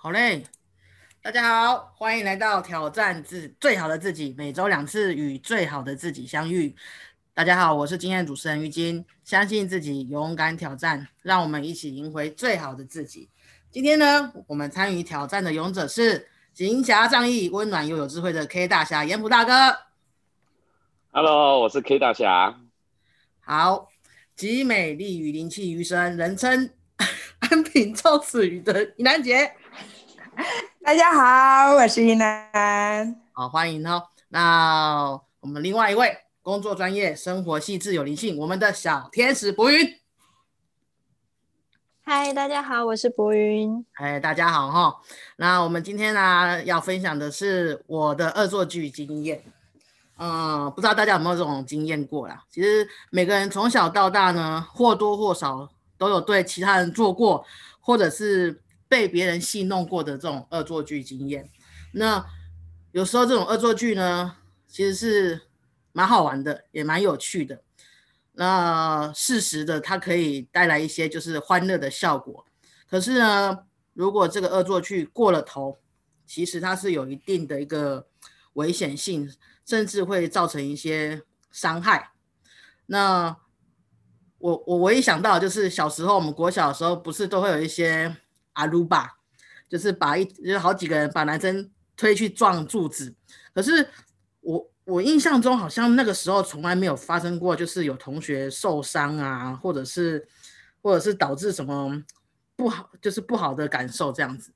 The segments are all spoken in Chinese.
好嘞，大家好，欢迎来到挑战自最好的自己，每周两次与最好的自己相遇。大家好，我是今天的主持人于金，相信自己，勇敢挑战，让我们一起赢回最好的自己。今天呢，我们参与挑战的勇者是行侠仗义、温暖又有智慧的 K 大侠严普大哥。Hello，我是 K 大侠。好，集美丽与灵气于身，人称 安平赵子瑜的宜兰姐。大家好，我是依楠。好，欢迎哦。那我们另外一位工作专业、生活细致有灵性，我们的小天使博云。嗨，大家好，我是博云。哎，大家好哈。那我们今天呢要分享的是我的恶作剧经验。嗯，不知道大家有没有这种经验过啦？其实每个人从小到大呢，或多或少都有对其他人做过，或者是被别人戏弄过的这种恶作剧经验。那有时候这种恶作剧呢，其实是蛮好玩的，也蛮有趣的。那适时的，它可以带来一些就是欢乐的效果。可是呢，如果这个恶作剧过了头，其实它是有一定的一个危险性，甚至会造成一些伤害。那我我唯一想到就是小时候我们国小的时候，不是都会有一些阿鲁巴，就是把一就是好几个人把男生推去撞柱子。可是我我印象中好像那个时候从来没有发生过，就是有同学受伤啊，或者是或者是导致什么不好，就是不好的感受这样子。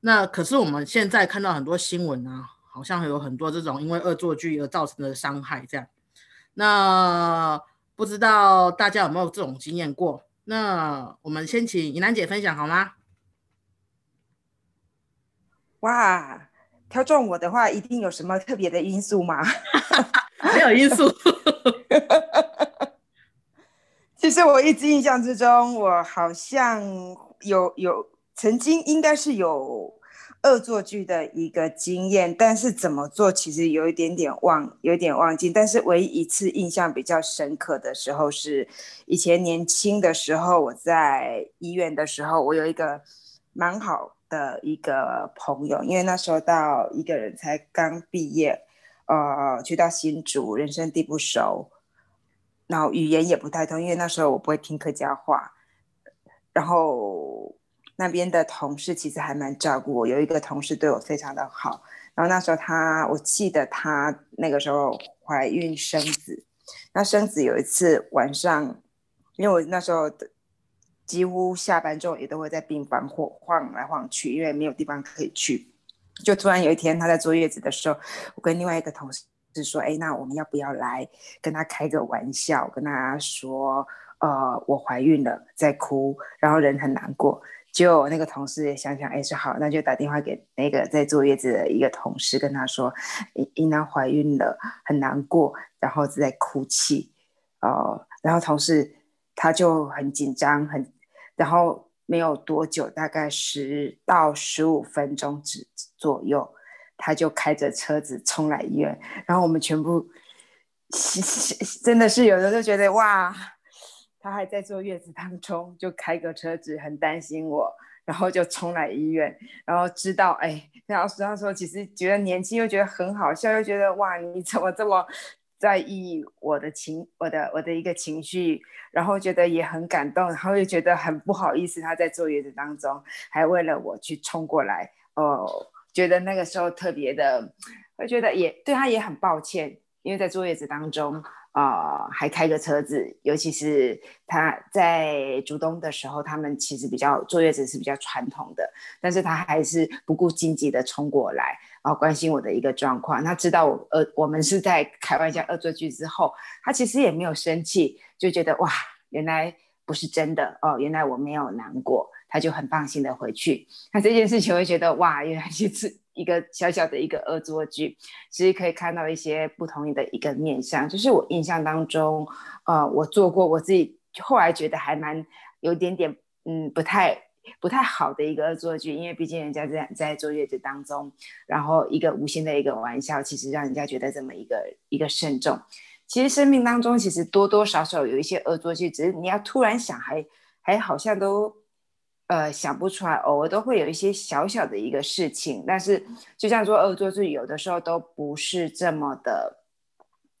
那可是我们现在看到很多新闻啊，好像有很多这种因为恶作剧而造成的伤害这样。那不知道大家有没有这种经验过？那我们先请怡兰姐分享好吗？哇，挑中我的话，一定有什么特别的因素吗？没有因素。其实我一直印象之中，我好像有有曾经应该是有恶作剧的一个经验，但是怎么做其实有一点点忘，有点忘记。但是唯一一次印象比较深刻的时候是以前年轻的时候，我在医院的时候，我有一个蛮好的一个朋友，因为那时候到一个人才刚毕业，呃，去到新竹，人生地不熟。然后语言也不太通，因为那时候我不会听客家话。然后那边的同事其实还蛮照顾我，有一个同事对我非常的好。然后那时候他，我记得他那个时候怀孕生子。那生子有一次晚上，因为我那时候几乎下班之后也都会在病房晃晃来晃去，因为没有地方可以去。就突然有一天他在坐月子的时候，我跟另外一个同事。是说，哎，那我们要不要来跟他开个玩笑，跟他说，呃，我怀孕了，在哭，然后人很难过。就那个同事也想想，哎，说好，那就打电话给那个在坐月子的一个同事，跟他说，伊娜怀孕了，很难过，然后在哭泣，哦，然后同事他就很紧张，很，然后没有多久，大概十到十五分钟之左右。他就开着车子冲来医院，然后我们全部真的是有的就觉得哇，他还在坐月子当中，就开个车子很担心我，然后就冲来医院，然后知道哎，然后那时候其实觉得年轻又觉得很好笑，又觉得哇，你怎么这么在意我的情，我的我的一个情绪，然后觉得也很感动，然后又觉得很不好意思，他在坐月子当中还为了我去冲过来哦。觉得那个时候特别的，会觉得也对他也很抱歉，因为在坐月子当中啊、还开个车子，尤其是他在竹东的时候，他们其实比较坐月子是比较传统的，但是他还是不顾经济的冲过来，然后关心我的一个状况。他知道我呃我们是在 开玩笑恶作剧之后，他其实也没有生气，就觉得哇，原来不是真的哦，原来我没有难过。他就很放心的回去，那这件事情会觉得哇，原来是一个小小的一个恶作剧，其实可以看到一些不同的一个面向。就是我印象当中，呃，我做过我自己后来觉得还蛮有点点嗯不太不太好的一个恶作剧，因为毕竟人家在在坐月子当中，然后一个无心的一个玩笑，其实让人家觉得这么一个一个慎重。其实生命当中其实多多少少有一些恶作剧，只是你要突然想还还好像都。呃想不出来，偶尔都会有一些小小的一个事情，但是就像说恶作剧，有的时候都不是这么的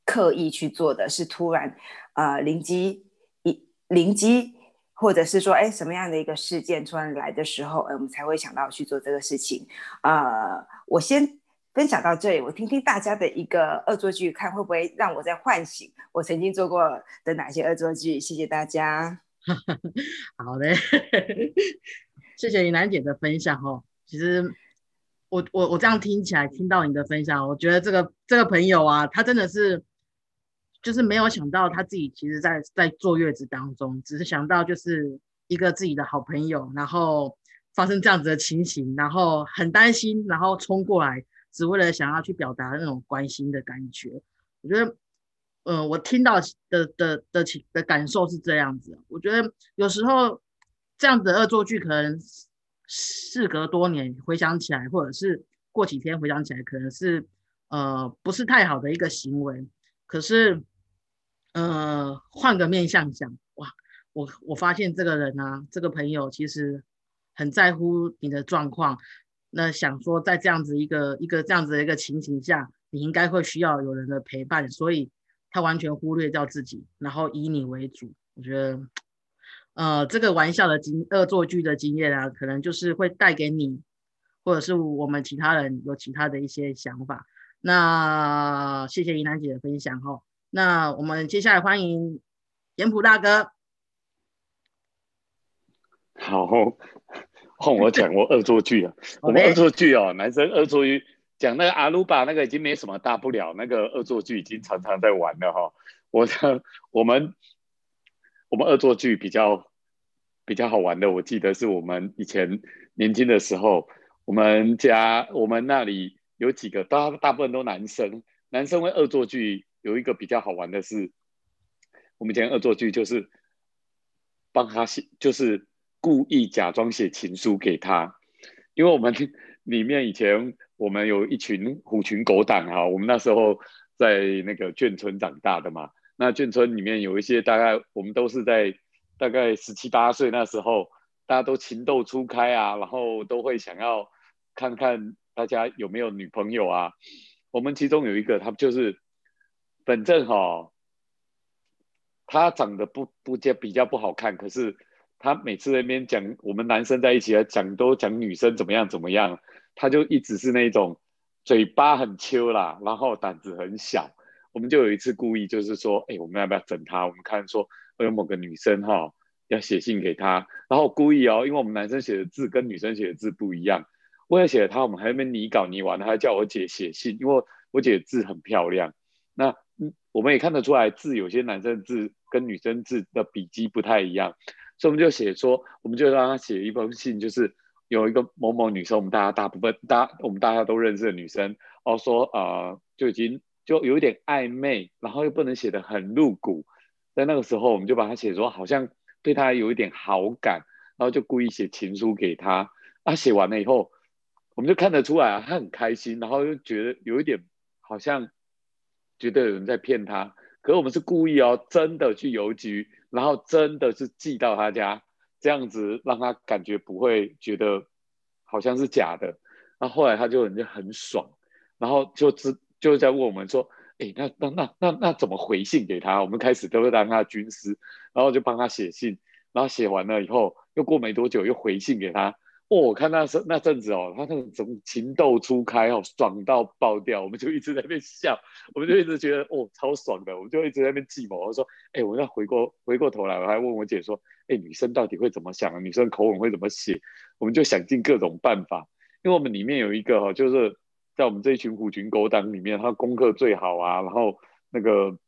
刻意去做的，是突然呃灵机一灵机，或者是说哎什么样的一个事件突然来的时候，呃我们才会想到去做这个事情。呃，我先。分享到这里，我听听大家的一个恶作剧，看会不会让我再唤醒我曾经做过的哪些恶作剧。谢谢大家。好嘞，谢谢你楠姐的分享哦。其实我我我这样听起来，听到你的分享，我觉得这个这个朋友啊，他真的是就是没有想到他自己其实在在坐月子当中，只是想到就是一个自己的好朋友，然后发生这样子的情形，然后很担心，然后冲过来。只为了想要去表达那种关心的感觉，我觉得，嗯，我听到的的的情的感受是这样子。我觉得有时候这样子的恶作剧，可能事隔多年回想起来，或者是过几天回想起来，可能是呃不是太好的一个行为。可是，呃，换个面向想，哇，我我发现这个人呢，这个朋友其实很在乎你的状况。那想说，在这样子一个一个这样子的一个情形下，你应该会需要有人的陪伴，所以他完全忽略掉自己，然后以你为主。我觉得，呃，这个玩笑的经恶作剧的经验啊，可能就是会带给你，或者是我们其他人有其他的一些想法。那谢谢怡楠姐的分享哈。那我们接下来欢迎严普大哥。好。换我讲我恶作剧啊，我们恶作剧哦，男生恶作剧讲那个阿鲁巴那个已经没什么大不了，那个恶作剧已经常常在玩了哈。我 我们我们恶作剧比较比较好玩的，我记得是我们以前年轻的时候，我们家我们那里有几个大大部分都男生，男生会恶作剧有一个比较好玩的是，我们以前恶作剧就是帮他写就是。故意假装写情书给他，因为我们里面以前我们有一群虎群狗党哈，我们那时候在那个眷村长大的嘛，那眷村里面有一些大概我们都是在大概十七八岁那时候，大家都情窦初开啊，然后都会想要看看大家有没有女朋友啊。我们其中有一个他就是本正哈，他长得不不较比较不好看，可是。他每次那边讲我们男生在一起啊，讲都讲女生怎么样怎么样，他就一直是那种嘴巴很丘啦，然后胆子很小。我们就有一次故意就是说，哎，我们要不要整他？我们看说有某个女生哈要写信给他，然后故意哦，因为我们男生写的字跟女生写的字不一样，为了写他，我们还那边拟稿拟完，他还叫我姐写信，因为我姐字很漂亮。那嗯，我们也看得出来字有些男生字跟女生字的笔迹不太一样。所以我们就写说，我们就让他写一封信，就是有一个某某女生，我们大家大部分大我们大家都认识的女生，哦说呃就已经就有一点暧昧，然后又不能写的很露骨，在那个时候我们就把它写说好像对她有一点好感，然后就故意写情书给她。啊写完了以后，我们就看得出来啊，她很开心，然后又觉得有一点好像觉得有人在骗她，可是我们是故意哦，真的去邮局。然后真的是寄到他家，这样子让他感觉不会觉得好像是假的。那后来他就人家很爽，然后就知就在问我们说：“哎，那那那那那怎么回信给他？”我们开始都是当他军师，然后就帮他写信，然后写完了以后，又过没多久又回信给他。哦，我看那时那阵子哦，他那种情窦初开哦，爽到爆掉，我们就一直在那边笑，我们就一直觉得哦超爽的，我们就一直在那边计谋。我说，哎，我要回过回过头来，我还问我姐说，哎，女生到底会怎么想啊？女生口吻会怎么写？我们就想尽各种办法，因为我们里面有一个哈，就是在我们这一群虎群狗党里面，他功课最好啊，然后那个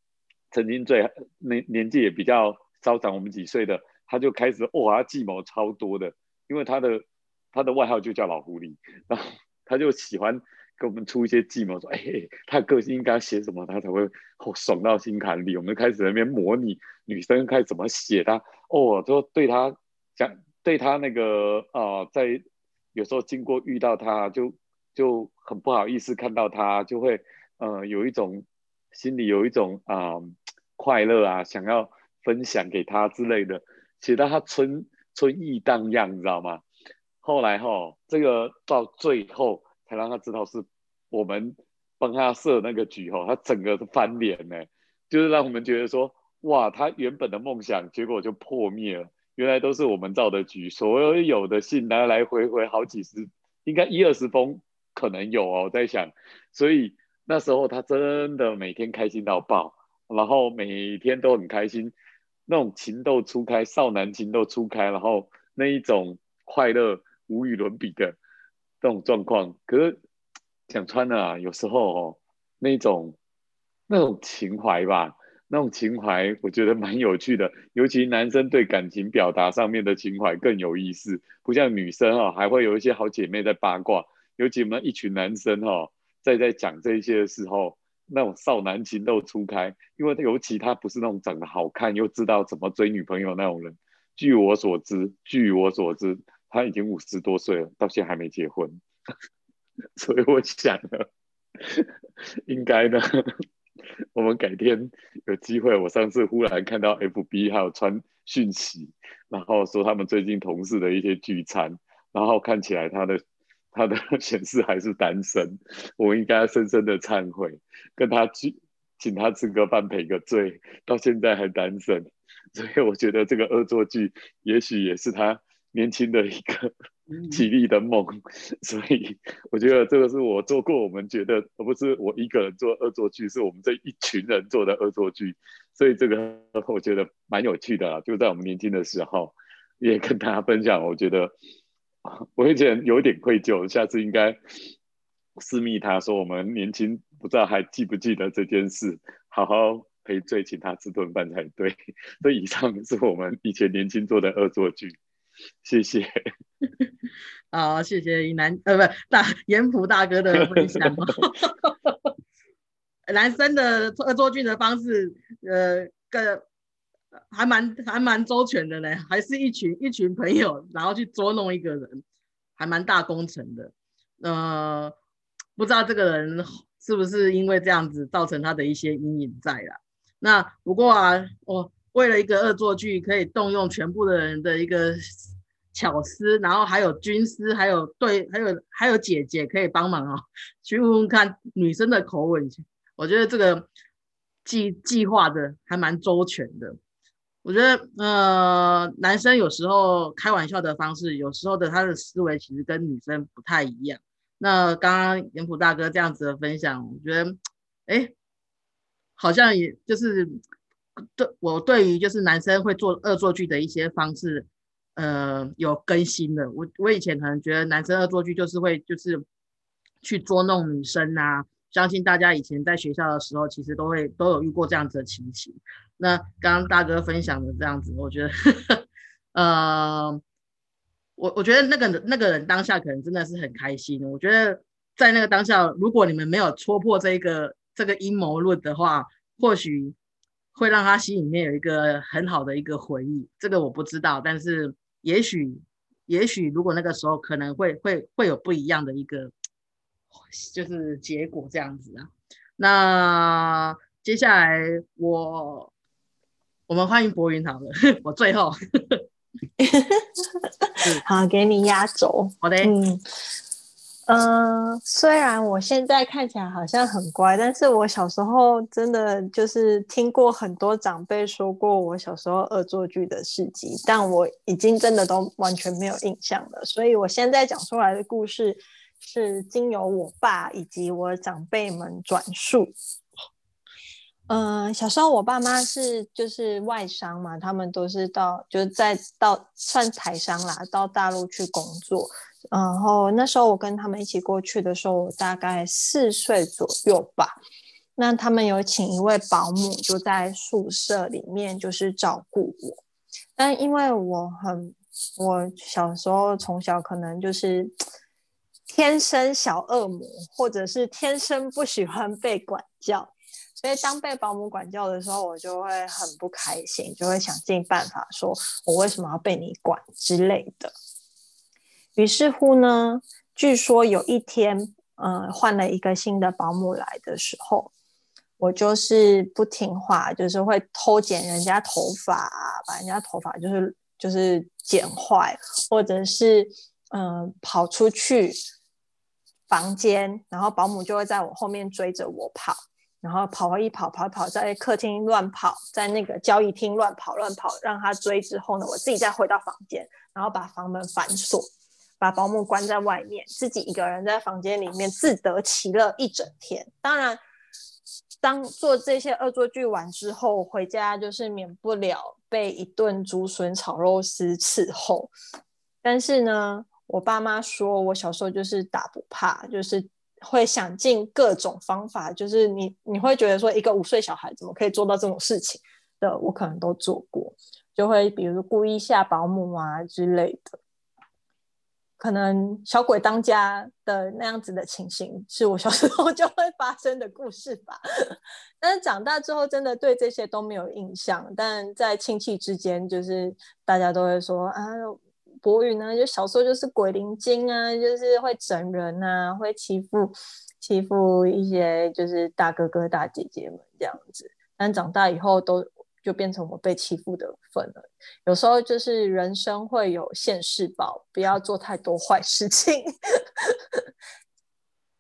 曾经最年年纪也比较稍长我们几岁的，他就开始哇，他计谋超多的，因为他的。他的外号就叫老狐狸，然后他就喜欢给我们出一些计谋，说：“哎，他个性应该写什么，他才会爽到心坎里。”我们开始那边模拟女生该怎么写他，哦，就对他讲，对他那个啊，在有时候经过遇到他就就很不好意思看到他，就会呃有一种心里有一种啊快乐啊，想要分享给他之类的，写到他春。春意荡漾，你知道吗？后来哈，这个到最后才让他知道是我们帮他设那个局哈，他整个翻脸呢，就是让我们觉得说，哇，他原本的梦想结果就破灭了，原来都是我们造的局，所有的信来来回回好几十，应该一二十封可能有哦，我在想，所以那时候他真的每天开心到爆，然后每天都很开心。那种情窦初开，少男情窦初开，然后那一种快乐无与伦比的这种状况，可是讲穿了啊，有时候哦，那种那种情怀吧，那种情怀，我觉得蛮有趣的。尤其男生对感情表达上面的情怀更有意思，不像女生哦，还会有一些好姐妹在八卦。尤其我们一群男生哦，在在讲这些的时候。那种少男情窦初开，因为尤其他不是那种长得好看又知道怎么追女朋友那种人。据我所知，据我所知，他已经五十多岁了，到现在还没结婚。所以我想呢，应该呢，我们改天有机会。我上次忽然看到 FB 还有传讯息，然后说他们最近同事的一些聚餐，然后看起来他的。他的 显示还是单身，我应该深深的忏悔，跟他去请他吃个饭赔个罪，到现在还单身，所以我觉得这个恶作剧也许也是他年轻的一个绮丽的梦，所以我觉得这个是我做过，我们觉得而不是我一个人做恶作剧，是我们这一群人做的恶作剧，所以这个我觉得蛮有趣的，就在我们年轻的时候也跟大家分享，我觉得。我以前有点愧疚，下次应该私密他说我们年轻不知道还记不记得这件事，好好赔罪，请他吃顿饭才对。这以上是我们以前年轻做的恶作剧，谢谢。好，谢谢南呃不大严普大哥的分享。男生的恶作剧的方式，呃，个。还蛮还蛮周全的呢，还是一群一群朋友，然后去捉弄一个人，还蛮大工程的。呃，不知道这个人是不是因为这样子造成他的一些阴影在了。那不过啊，我为了一个恶作剧，可以动用全部的人的一个巧思，然后还有军师，还有对，还有还有姐姐可以帮忙啊，去问问看女生的口吻。我觉得这个计计划的还蛮周全的。我觉得，呃，男生有时候开玩笑的方式，有时候的他的思维其实跟女生不太一样。那刚刚严普大哥这样子的分享，我觉得，哎，好像也就是对我对于就是男生会做恶作剧的一些方式，呃，有更新的。我我以前可能觉得男生恶作剧就是会就是去捉弄女生啊，相信大家以前在学校的时候，其实都会都有遇过这样子的情形。那刚刚大哥分享的这样子，我觉得，呃，我我觉得那个那个人当下可能真的是很开心。我觉得在那个当下，如果你们没有戳破这个这个阴谋论的话，或许会让他心里面有一个很好的一个回忆。这个我不知道，但是也许也许如果那个时候可能会会会有不一样的一个就是结果这样子啊。那接下来我。我们欢迎博云好了，我最后，好，给你压轴。好的，嗯，呃，虽然我现在看起来好像很乖，但是我小时候真的就是听过很多长辈说过我小时候恶作剧的事迹，但我已经真的都完全没有印象了。所以我现在讲出来的故事是经由我爸以及我长辈们转述。嗯，小时候我爸妈是就是外商嘛，他们都是到就是在到算台商啦，到大陆去工作。然后那时候我跟他们一起过去的时候，我大概四岁左右吧。那他们有请一位保姆，就在宿舍里面就是照顾我。但因为我很我小时候从小可能就是天生小恶魔，或者是天生不喜欢被管教。所以当被保姆管教的时候，我就会很不开心，就会想尽办法说我为什么要被你管之类的。于是乎呢，据说有一天，呃，换了一个新的保姆来的时候，我就是不听话，就是会偷剪人家头发，把人家头发就是就是剪坏，或者是嗯跑出去房间，然后保姆就会在我后面追着我跑，然后跑一跑跑跑，在客厅乱跑，在那个交易厅乱跑乱跑，让他追之后呢，我自己再回到房间，然后把房门反锁。把保姆关在外面，自己一个人在房间里面自得其乐一整天。当然，当做这些恶作剧完之后，回家就是免不了被一顿竹笋炒肉丝伺候。但是呢，我爸妈说我小时候就是打不怕，就是会想尽各种方法，就是你你会觉得说一个五岁小孩怎么可以做到这种事情的，我可能都做过，就会比如故意吓保姆啊之类的。可能小鬼当家的那样子的情形，是我小时候 就会发生的故事吧。但是长大之后，真的对这些都没有印象。但在亲戚之间，就是大家都会说啊，博宇呢，就小时候就是鬼灵精啊，就是会整人啊，会欺负欺负一些就是大哥哥大姐姐们这样子。但长大以后都。就变成我被欺负的份了。有时候就是人生会有现世报，不要做太多坏事情。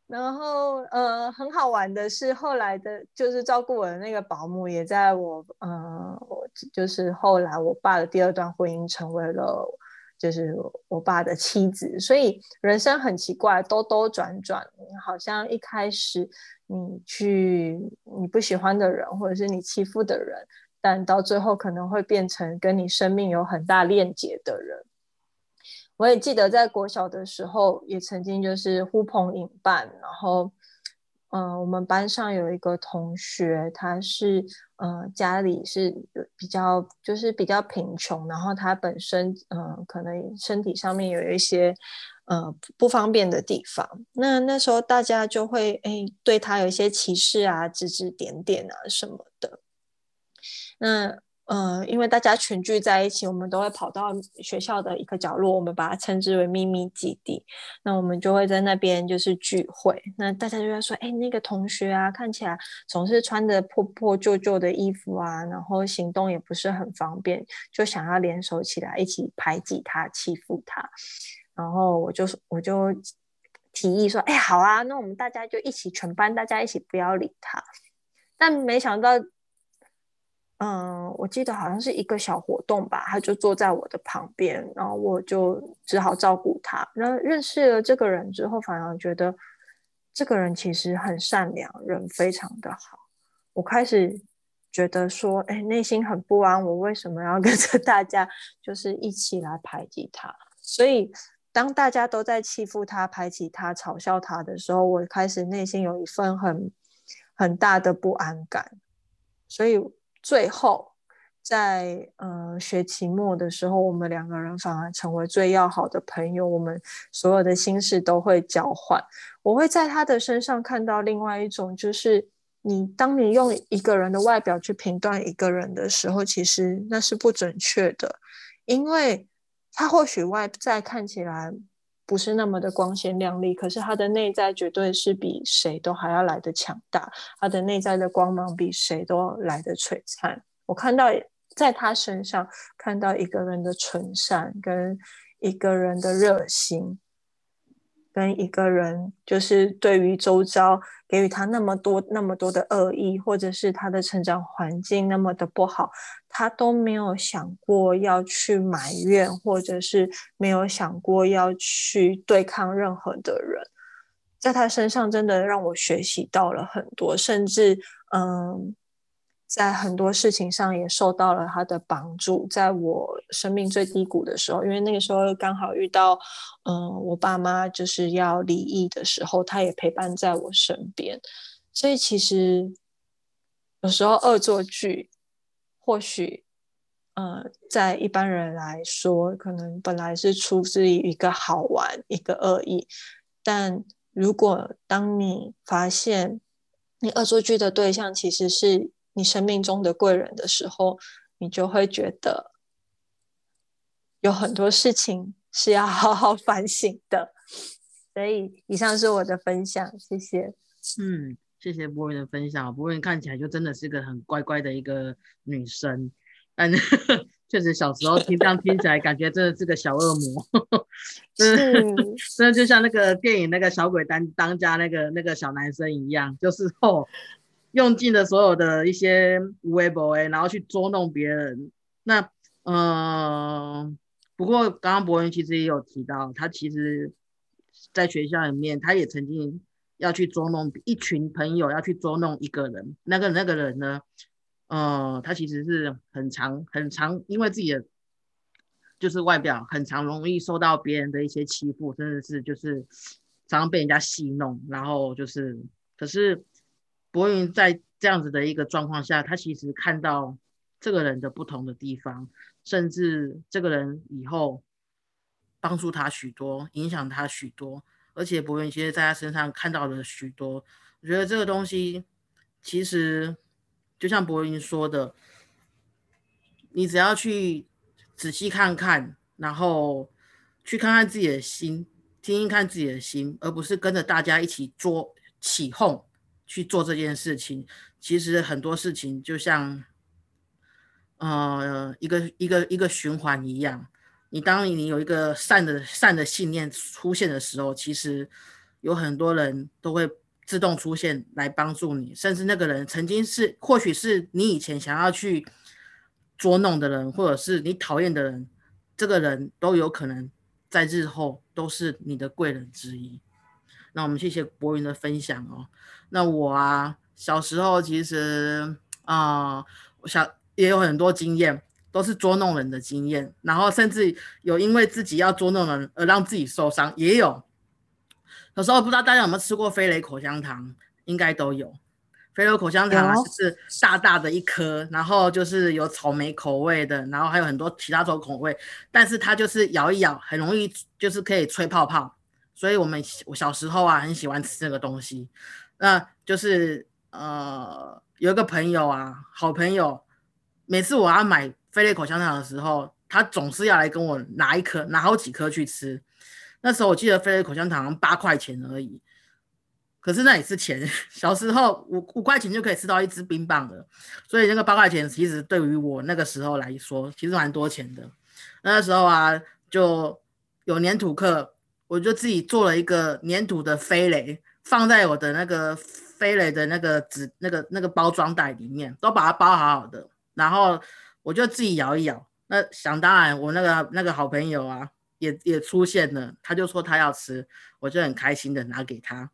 然后呃，很好玩的是，后来的就是照顾我的那个保姆，也在我呃，我就是后来我爸的第二段婚姻成为了就是我爸的妻子。所以人生很奇怪，兜兜转转，好像一开始你去你不喜欢的人，或者是你欺负的人。但到最后可能会变成跟你生命有很大链接的人。我也记得在国小的时候，也曾经就是呼朋引伴，然后，嗯，我们班上有一个同学，他是，嗯，家里是比较就是比较贫穷，然后他本身，嗯，可能身体上面有一些，呃，不方便的地方。那那时候大家就会，哎，对他有一些歧视啊，指指点点啊什么的。那呃，因为大家全聚在一起，我们都会跑到学校的一个角落，我们把它称之为秘密基地。那我们就会在那边就是聚会。那大家就会说：“哎，那个同学啊，看起来总是穿着破破旧旧的衣服啊，然后行动也不是很方便，就想要联手起来一起排挤他、欺负他。”然后我就我就提议说：“哎，好啊，那我们大家就一起全班大家一起不要理他。”但没想到。嗯，我记得好像是一个小活动吧，他就坐在我的旁边，然后我就只好照顾他。然后认识了这个人之后，反而觉得这个人其实很善良，人非常的好。我开始觉得说，哎，内心很不安，我为什么要 跟着大家，就是一起来排挤他？所以当大家都在欺负他、排挤他、嘲笑他的时候，我开始内心有一份很很大的不安感，所以。最后，在呃学期末的时候，我们两个人反而成为最要好的朋友。我们所有的心事都会交换。我会在他的身上看到另外一种，就是你当你用一个人的外表去评断一个人的时候，其实那是不准确的，因为他或许外在看起来。不是那么的光鲜亮丽，可是他的内在绝对是比谁都还要来的强大，他的内在的光芒比谁都来的璀璨。我看到在他身上看到一个人的纯善，跟一个人的热心。跟一个人，就是对于周遭给予他那么多、那么多的恶意，或者是他的成长环境那么的不好，他都没有想过要去埋怨，或者是没有想过要去对抗任何的人，在他身上真的让我学习到了很多，甚至嗯。在很多事情上也受到了他的帮助。在我生命最低谷的时候，因为那个时候刚好遇到，嗯，我爸妈就是要离异的时候，他也陪伴在我身边。所以其实有时候恶作剧，或许，嗯，在一般人来说，可能本来是出自于一个好玩、一个恶意，但如果当你发现你恶作剧的对象其实是。你生命中的贵人的时候，你就会觉得有很多事情是要 好好反省的。所以，以上是我的分享，谢谢。嗯，谢谢博云的分享。博云看起来就真的是个很乖乖的一个女生，但 确实小时候听这样听起来，感觉真的是个小恶魔，是，真的就像那个电影那个小鬼当当家那个那个小男生一样，就是哦，用尽了所有的一些无为不为，然后去捉弄别人。那呃，不过刚刚博文其实也有提到，他其实在学校里面，他也曾经要去捉弄一群朋友，要去捉弄一个人。那个那个人呢？呃，他其实是很常很常，因为自己的就是外表很常容易受到别人的一些欺负，真的是就是常常被人家戏弄，然后就是，可是博云在这样子的一个状况下，他其实看到这个人的不同的地方，甚至这个人以后帮助他许多，影响他许多，而且博云其实在他身上看到了许多，我觉得这个东西其实。就像博云说的，你只要去仔细看看，然后去看看自己的心，听听看自己的心，而不是跟着大家一起做起哄去做这件事情。其实很多事情就像，呃，一个一个一个循环一样。你当你有一个善的善的信念出现的时候，其实有很多人都会。自动出现来帮助你，甚至那个人曾经是，或许是你以前想要去捉弄的人，或者是你讨厌的人，这个人都有可能在日后都是你的贵人之一。那我们谢谢博云的分享哦。那我啊，小时候其实啊，我小也有很多经验，都是捉弄人的经验，然后甚至有因为自己要捉弄人而让自己受伤，也有。有时候不知道大家有没有吃过飞雷口香糖，应该都有。飞雷口香糖就是大大的一颗，然后就是有草莓口味的，然后还有很多其他种口味，但是它就是咬一咬，很容易就是可以吹泡泡。所以我们我小时候啊，很喜欢吃这个东西。那就是呃，有一个朋友啊，好朋友，每次我要买飞利口香糖的时候，他总是要来跟我拿一颗，拿好几颗去吃。那时候我记得飞利口香糖八块钱而已，可是那也是钱。小时候五五块钱就可以吃到一支冰棒的，所以那个八块钱其实对于我那个时候来说，其实蛮多钱的。那时候啊，就有粘土课，我就自己做了一个粘土的飞雷，放在我的那个飞雷的那个纸那个那个包装袋里面，都把它包好好的，然后我就自己摇一摇。那想当然，我那个那个好朋友啊。也也出现了，他就说他要吃，我就很开心的拿给他，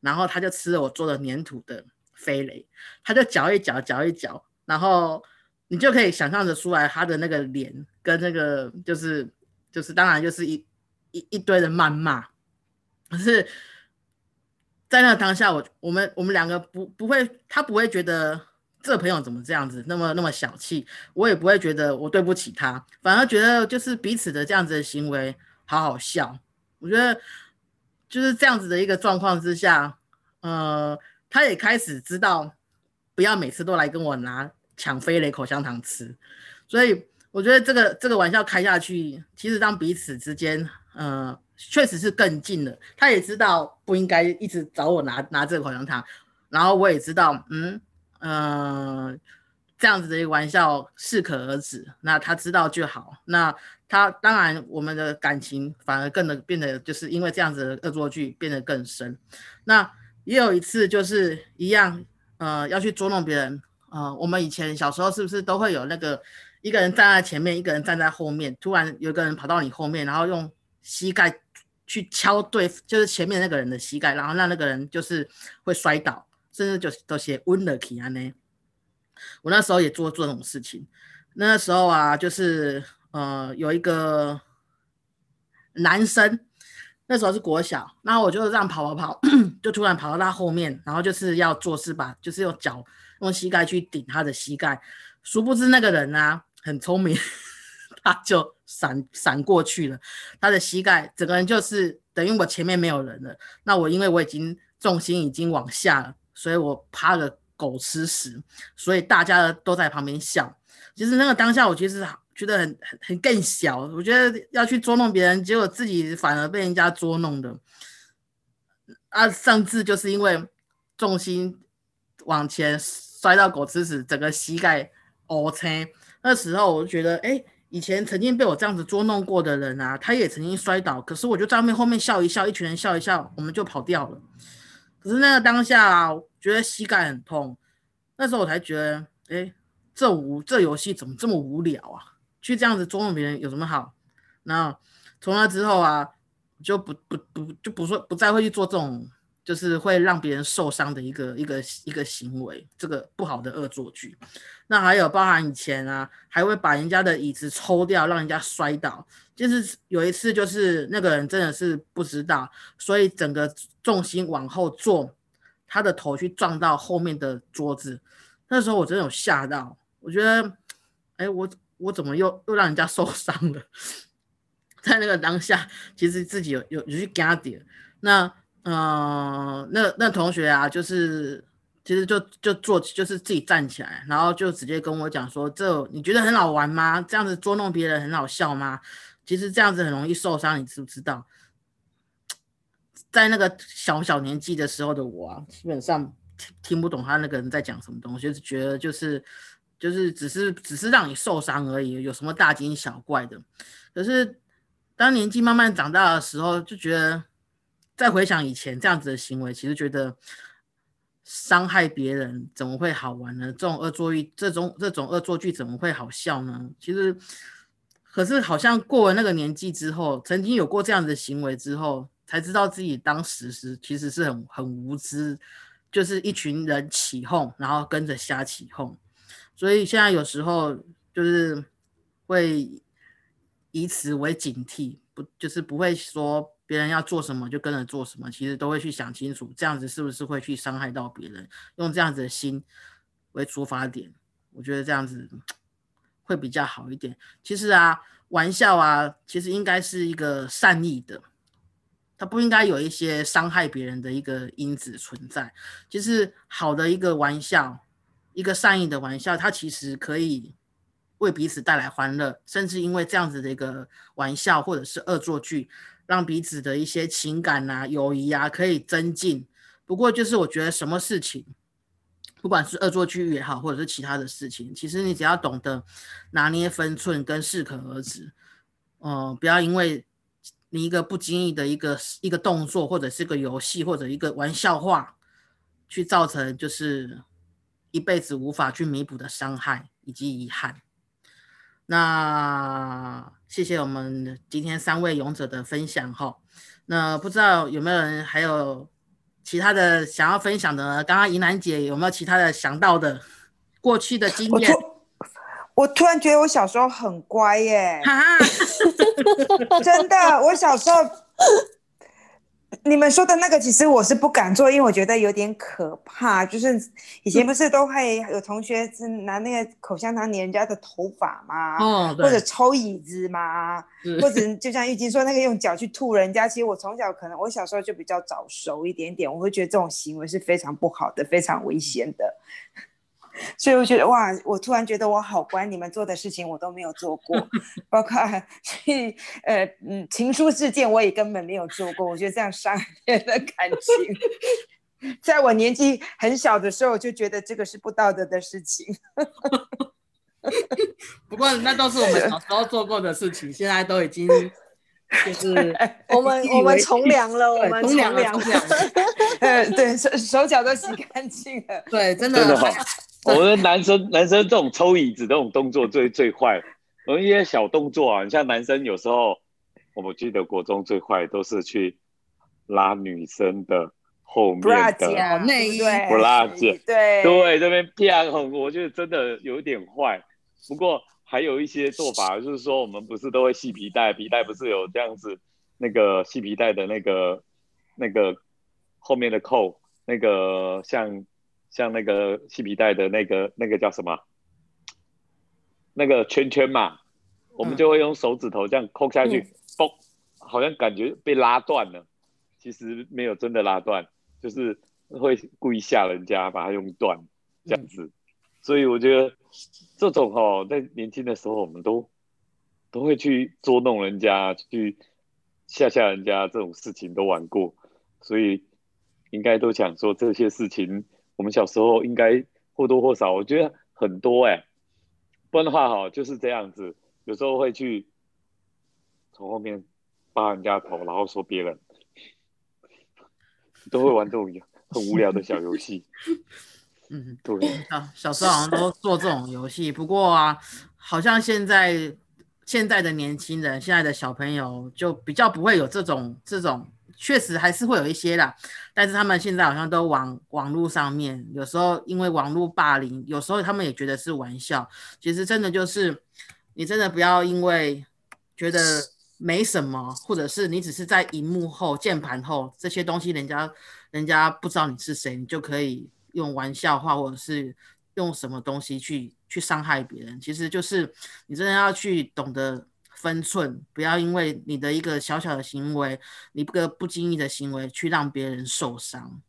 然后他就吃了我做的粘土的飞雷，他就嚼一嚼，嚼一嚼，然后你就可以想象着出来他的那个脸跟那个就是就是当然就是一一一堆的谩骂，可是，在那个当下，我我们我们两个不不会，他不会觉得。这朋友怎么这样子，那么那么小气？我也不会觉得我对不起他，反而觉得就是彼此的这样子的行为好好笑。我觉得就是这样子的一个状况之下，呃，他也开始知道不要每次都来跟我拿抢飞雷口香糖吃。所以我觉得这个这个玩笑开下去，其实让彼此之间，呃，确实是更近了。他也知道不应该一直找我拿拿这个口香糖，然后我也知道，嗯。嗯，这样子的一个玩笑适可而止，那他知道就好。那他当然，我们的感情反而更的变得，就是因为这样子的恶作剧变得更深。那也有一次就是一样，呃，要去捉弄别人。呃，我们以前小时候是不是都会有那个一个人站在前面，一个人站在后面，突然有个人跑到你后面，然后用膝盖去敲对，就是前面那个人的膝盖，然后让那个人就是会摔倒。甚至就都写温了起安呢。我那时候也做做这种事情。那时候啊，就是呃有一个男生，那时候是国小，然后我就这样跑跑跑，就突然跑到他后面，然后就是要做事吧，就是用脚用膝盖去顶他的膝盖。殊不知那个人啊很聪明，他就闪闪过去了，他的膝盖整个人就是等于我前面没有人了。那我因为我已经重心已经往下了。所以我趴了狗吃屎，所以大家都在旁边笑。其实那个当下，我其实觉得很很很更小。我觉得要去捉弄别人，结果自己反而被人家捉弄的。啊，甚至就是因为重心往前摔到狗吃屎，整个膝盖凹青，那时候我就觉得，哎，以前曾经被我这样子捉弄过的人啊，他也曾经摔倒，可是我就在后面后面笑一笑，一群人笑一笑，我们就跑掉了。可是那个当下啊，觉得膝盖很痛，那时候我才觉得，哎，这无这游戏怎么这么无聊啊？去这样子捉弄别人有什么好？那从那之后啊，就不不不就不说不再会去做这种。就是会让别人受伤的一个一个一个行为，这个不好的恶作剧。那还有包含以前啊，还会把人家的椅子抽掉，让人家摔倒。就是有一次，就是那个人真的是不知道，所以整个重心往后坐，他的头去撞到后面的桌子。那时候我真的有吓到，我觉得，哎，我我怎么又又让人家受伤了？在那个当下，其实自己有有有去加点那。嗯，那那同学啊，就是其实就就坐，就是自己站起来，然后就直接跟我讲说：“这你觉得很好玩吗？这样子捉弄别人很好笑吗？其实这样子很容易受伤，你知不知道？”在那个小小年纪的时候的我啊，基本上听听不懂他那个人在讲什么东西，就是觉得就是就是只是只是让你受伤而已，有什么大惊小怪的？可是当年纪慢慢长大的时候，就觉得。再回想以前这样子的行为，其实觉得伤害别人怎么会好玩呢？这种恶作剧，这种这种恶作剧怎么会好笑呢？其实，可是好像过了那个年纪之后，曾经有过这样子的行为之后，才知道自己当时是其实是很很无知，就是一群人起哄，然后跟着瞎起哄。所以现在有时候就是会以此为警惕，不就是不会说。别人要做什么就跟着做什么，其实都会去想清楚，这样子是不是会去伤害到别人？用这样子的心为出发点，我觉得这样子会比较好一点。其实啊，玩笑啊，其实应该是一个善意的，它不应该有一些伤害别人的一个因子存在。其实好的一个玩笑，一个善意的玩笑，它其实可以为彼此带来欢乐，甚至因为这样子的一个玩笑或者是恶作剧。让彼此的一些情感呐、友谊啊可以增进。不过，就是我觉得什么事情，不管是恶作剧也好，或者是其他的事情，其实你只要懂得拿捏分寸跟适可而止，嗯，不要因为你一个不经意的一个一个动作，或者是个游戏，或者一个玩笑话，去造成就是一辈子无法去弥补的伤害以及遗憾。那。谢谢我们今天三位勇者的分享哈，那不知道有没有人还有其他的想要分享的呢？刚刚怡兰姐有没有其他的想到的过去的经验？我突然觉得我小时候很乖耶，真的，我小时候。你们说的那个，其实我是不敢做，因为我觉得有点可怕。就是以前不是都会有同学是拿那个口香糖粘人家的头发吗？哦，或者抽椅子吗？或者就像玉晶说那个用脚去吐人家。其实我从小可能我小时候就比较早熟一点点，我会觉得这种行为是非常不好的，非常危险的。所以我觉得哇，我突然觉得我好乖，你们做的事情我都没有做过，包括去呃嗯情书事件我也根本没有做过。我觉得这样伤人的感情，在我年纪很小的时候我就觉得这个是不道德的事情。不过那都是我们小时候做过的事情，现在都已经就是我们我们从良了，我们从良了，呃对手手脚都洗干净了，对真的。我们男生男生这种抽椅子这种动作最最坏，我们一些小动作啊，你像男生有时候，我们记得国中最坏都是去拉女生的后面的内衣，不拉紧，对。对，这边啪，我觉得真的有点坏。不过还有一些做法，就是说我们不是都会系皮带，皮带不是有这样子那个系皮带的那个那个后面的扣，那个像。像那个系皮带的那个那个叫什么？那个圈圈嘛，我们就会用手指头这样抠下去，嘣，好像感觉被拉断了，其实没有真的拉断，就是会故意吓人家，把它用断这样子。所以我觉得这种哦，在年轻的时候，我们都都会去捉弄人家，去吓吓人家，这种事情都玩过，所以应该都想说这些事情。我们小时候应该或多或少，我觉得很多哎，不然的话哈就是这样子，有时候会去从后面扒人家头，然后说别人，都会玩这种很无聊的小游戏。嗯，对，啊小时候好像都做这种游戏，不过啊，好像现在现在的年轻人，现在的小朋友就比较不会有这种这种，确实还是会有一些啦，但是他们现在好像都往网络上面，有时候因为网络霸凌，有时候他们也觉得是玩笑，其实真的就是你真的不要因为觉得没什么，或者是你只是在荧幕后、键盘后这些东西，人家人家不知道你是谁，你就可以。用玩笑话，或者是用什么东西去去伤害别人，其实就是你真的要去懂得分寸，不要因为你的一个小小的行为，你一个不经意的行为去让别人受伤。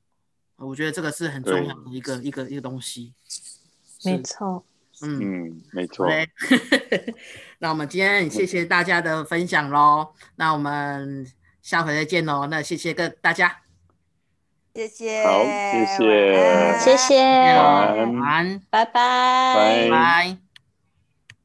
我觉得这个是很重要的一个一个一个东西。没错，嗯嗯，没错。那我们今天谢谢大家的分享喽，那我们下回再见喽。那谢谢各大家。谢谢，好，谢谢，谢谢，晚安，拜拜，拜拜。